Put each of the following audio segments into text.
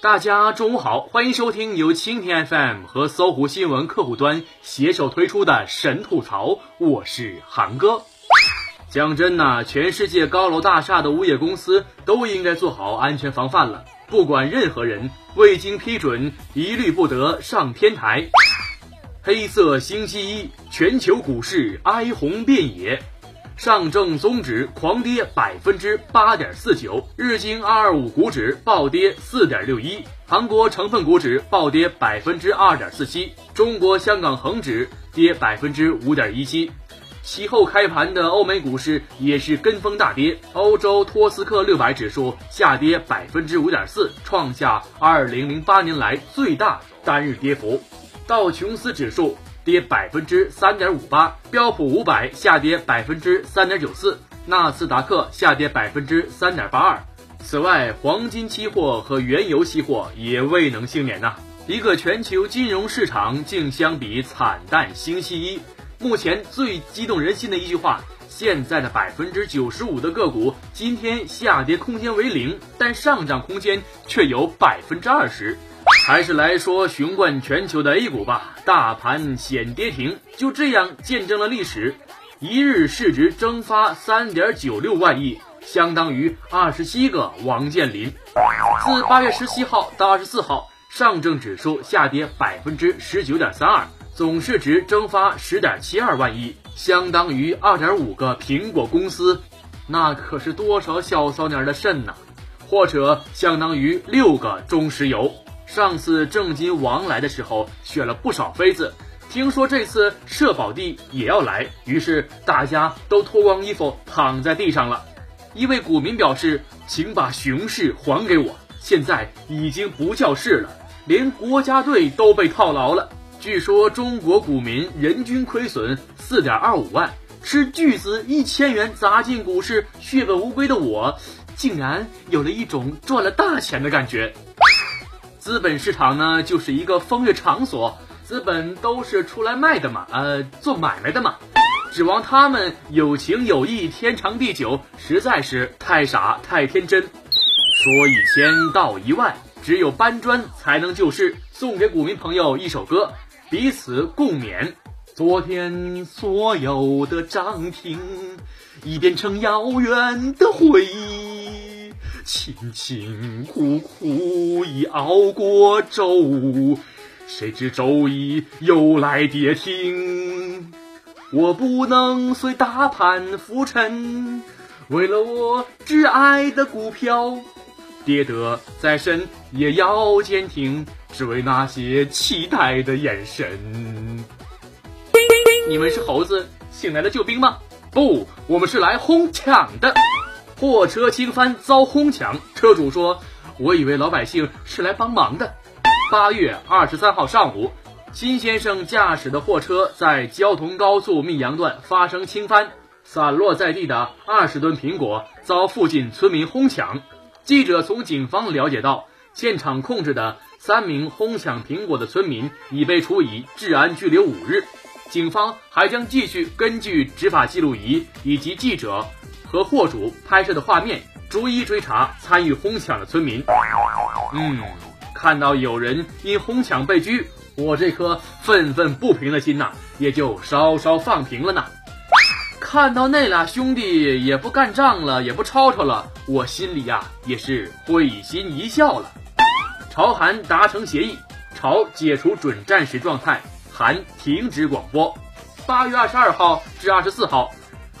大家中午好，欢迎收听由蜻蜓 FM 和搜狐新闻客户端携手推出的《神吐槽》，我是韩哥。讲真呐，全世界高楼大厦的物业公司都应该做好安全防范了，不管任何人未经批准，一律不得上天台。黑色星期一，全球股市哀鸿遍野。上证综指狂跌百分之八点四九，日经二二五股指暴跌四点六一，韩国成分股指暴跌百分之二点四七，中国香港恒指跌百分之五点一七。其后开盘的欧美股市也是跟风大跌，欧洲托斯克六百指数下跌百分之五点四，创下二零零八年来最大单日跌幅。道琼斯指数。跌百分之三点五八，标普五百下跌百分之三点九四，纳斯达克下跌百分之三点八二。此外，黄金期货和原油期货也未能幸免呐。一个全球金融市场竟相比惨淡星期一。目前最激动人心的一句话：现在的百分之九十五的个股今天下跌空间为零，但上涨空间却有百分之二十。还是来说雄冠全球的 A 股吧，大盘险跌停，就这样见证了历史。一日市值蒸发三点九六万亿，相当于二十七个王健林。自八月十七号到二十四号，上证指数下跌百分之十九点三二，总市值蒸发十点七二万亿，相当于二点五个苹果公司。那可是多少小骚年儿的肾呐？或者相当于六个中石油。上次正金王来的时候选了不少妃子，听说这次社保帝也要来，于是大家都脱光衣服躺在地上了。一位股民表示：“请把熊市还给我，现在已经不叫市了，连国家队都被套牢了。”据说中国股民人均亏损四点二五万，吃巨资一千元砸进股市血本无归的我，竟然有了一种赚了大钱的感觉。资本市场呢，就是一个风月场所，资本都是出来卖的嘛，呃，做买卖的嘛，指望他们有情有义，天长地久，实在是太傻太天真。说一千道一万，只有搬砖才能救市。送给股民朋友一首歌，彼此共勉。昨天所有的涨停，已变成遥远的回忆。辛辛苦苦已熬过周五，谁知周一又来跌停。我不能随大盘浮沉，为了我挚爱的股票，跌得再深也要坚挺，只为那些期待的眼神。你们是猴子请来的救兵吗？不，我们是来哄抢的。货车倾翻遭哄抢，车主说：“我以为老百姓是来帮忙的。”八月二十三号上午，金先生驾驶的货车在交通高速密阳段发生倾翻，散落在地的二十吨苹果遭附近村民哄抢。记者从警方了解到，现场控制的三名哄抢苹果的村民已被处以治安拘留五日。警方还将继续根据执法记录仪以及记者。和货主拍摄的画面，逐一追查参与哄抢的村民。嗯，看到有人因哄抢被拘，我这颗愤愤不平的心呐，也就稍稍放平了呢。看到那俩兄弟也不干仗了，也不吵吵了，我心里呀也是会心一笑了。朝韩达成协议，朝解除准战时状态，韩停止广播。八月二十二号至二十四号。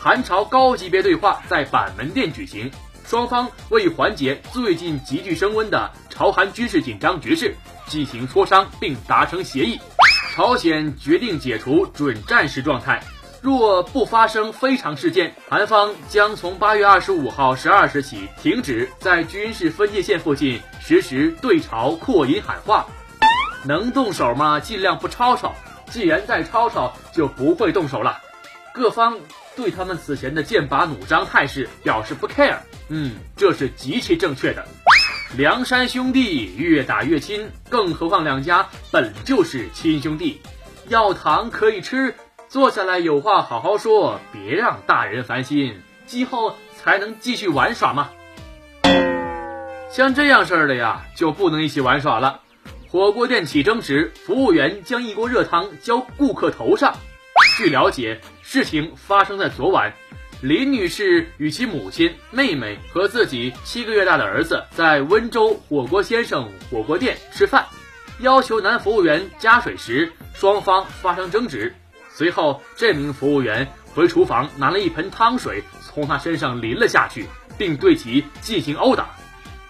韩朝高级别对话在板门店举行，双方为缓解最近急剧升温的朝韩军事紧张局势进行磋商并达成协议。朝鲜决定解除准战时状态，若不发生非常事件，韩方将从八月二十五号十二时起停止在军事分界线附近实施对朝扩音喊话。能动手吗？尽量不吵吵。既然再吵吵，就不会动手了。各方。对他们此前的剑拔弩张态势表示不 care，嗯，这是极其正确的。梁山兄弟越打越亲，更何况两家本就是亲兄弟，要糖可以吃，坐下来有话好好说，别让大人烦心，今后才能继续玩耍嘛。像这样事儿的呀，就不能一起玩耍了。火锅店起争执，服务员将一锅热汤浇顾客头上。据了解，事情发生在昨晚。林女士与其母亲、妹妹和自己七个月大的儿子在温州火锅先生火锅店吃饭，要求男服务员加水时，双方发生争执。随后，这名服务员回厨房拿了一盆汤水，从他身上淋了下去，并对其进行殴打。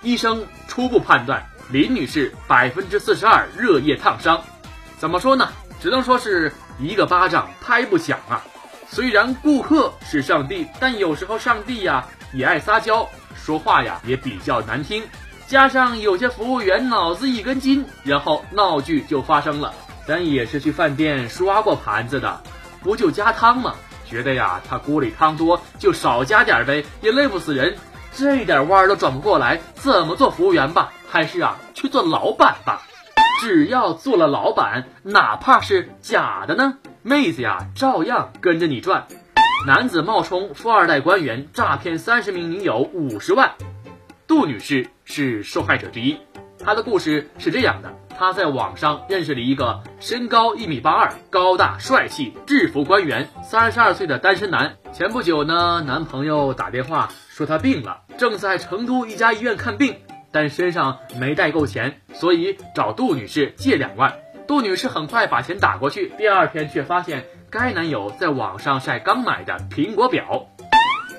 医生初步判断，林女士百分之四十二热液烫伤。怎么说呢？只能说是一个巴掌拍不响啊。虽然顾客是上帝，但有时候上帝呀也爱撒娇，说话呀也比较难听。加上有些服务员脑子一根筋，然后闹剧就发生了。咱也是去饭店刷过盘子的，不就加汤吗？觉得呀他锅里汤多，就少加点呗，也累不死人。这点弯都转不过来，怎么做服务员吧？还是啊去做老板吧？只要做了老板，哪怕是假的呢？妹子呀，照样跟着你转。男子冒充富二代官员，诈骗三十名女友五十万。杜女士是受害者之一。她的故事是这样的：她在网上认识了一个身高一米八二、高大帅气、制服官员，三十二岁的单身男。前不久呢，男朋友打电话说他病了，正在成都一家医院看病，但身上没带够钱，所以找杜女士借两万。杜女士很快把钱打过去，第二天却发现该男友在网上晒刚买的苹果表，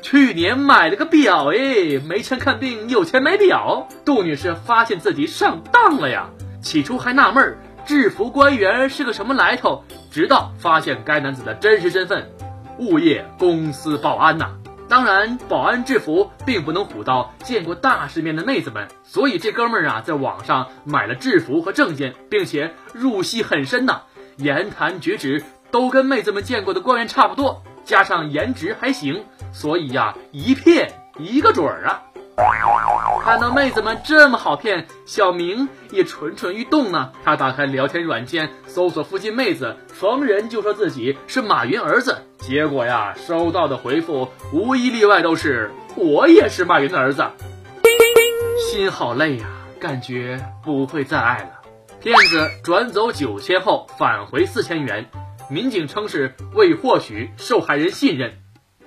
去年买了个表哎，没钱看病，有钱买表。杜女士发现自己上当了呀，起初还纳闷儿制服官员是个什么来头，直到发现该男子的真实身份——物业公司保安呐。当然，保安制服并不能唬到见过大世面的妹子们，所以这哥们儿啊，在网上买了制服和证件，并且入戏很深呐，言谈举止都跟妹子们见过的官员差不多，加上颜值还行，所以呀，一骗一个准儿啊。看到妹子们这么好骗，小明也蠢蠢欲动呢。他打开聊天软件，搜索附近妹子，逢人就说自己是马云儿子。结果呀，收到的回复无一例外都是“我也是马云的儿子”。心好累呀，感觉不会再爱了。骗子转走九千后返回四千元，民警称是为获取受害人信任。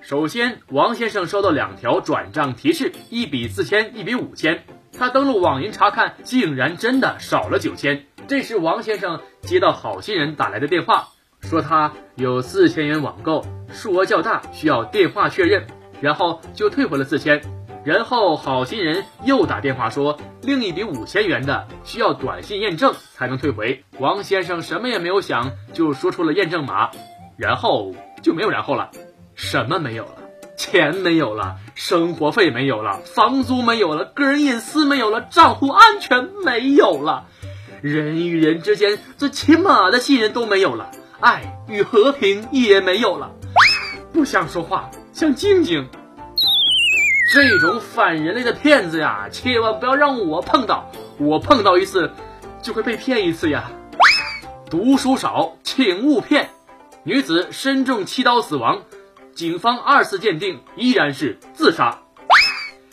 首先，王先生收到两条转账提示，一笔四千，一笔五千。他登录网银查看，竟然真的少了九千。这时，王先生接到好心人打来的电话，说他有四千元网购，数额较大，需要电话确认，然后就退回了四千。然后，好心人又打电话说，另一笔五千元的需要短信验证才能退回。王先生什么也没有想，就说出了验证码，然后就没有然后了。什么没有了？钱没有了，生活费没有了，房租没有了，个人隐私没有了，账户安全没有了，人与人之间最起码的信任都没有了，爱与和平也没有了。不想说话，想静静。这种反人类的骗子呀，千万不要让我碰到，我碰到一次就会被骗一次呀。读书少，请勿骗。女子身中七刀死亡。警方二次鉴定依然是自杀。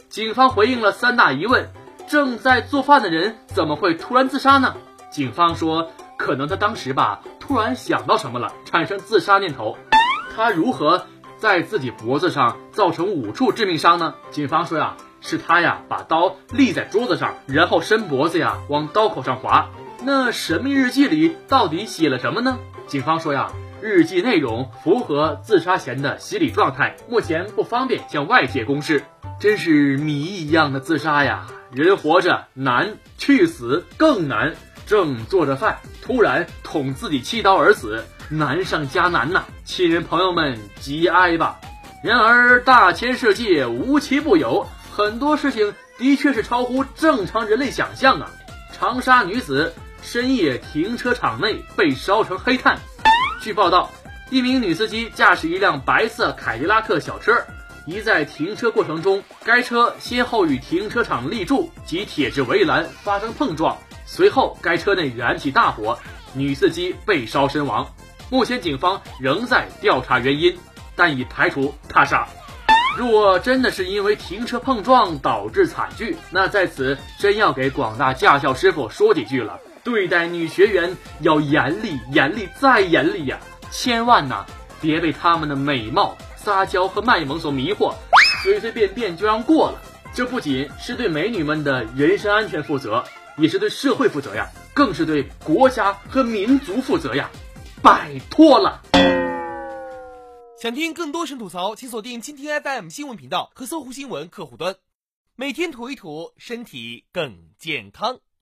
警方回应了三大疑问：正在做饭的人怎么会突然自杀呢？警方说，可能他当时吧，突然想到什么了，产生自杀念头。他如何在自己脖子上造成五处致命伤呢？警方说呀，是他呀把刀立在桌子上，然后伸脖子呀往刀口上划。那神秘日记里到底写了什么呢？警方说呀。日记内容符合自杀前的心理状态，目前不方便向外界公示。真是谜一样的自杀呀！人活着难，去死更难。正做着饭，突然捅自己七刀而死，难上加难呐！亲人朋友们节哀吧。然而大千世界无奇不有，很多事情的确是超乎正常人类想象啊！长沙女子深夜停车场内被烧成黑炭。据报道，一名女司机驾驶一辆白色凯迪拉克小车，疑在停车过程中，该车先后与停车场立柱及铁质围栏发生碰撞，随后该车内燃起大火，女司机被烧身亡。目前警方仍在调查原因，但已排除他杀。如果真的是因为停车碰撞导致惨剧，那在此真要给广大驾校师傅说几句了：对待女学员要严厉、严厉再严厉呀！千万呐，别被他们的美貌、撒娇和卖萌所迷惑，随随便便就让过了。这不仅是对美女们的人身安全负责，也是对社会负责呀，更是对国家和民族负责呀！拜托了。想听更多神吐槽，请锁定蜻蜓 FM 新闻频道和搜狐新闻客户端，每天吐一吐，身体更健康。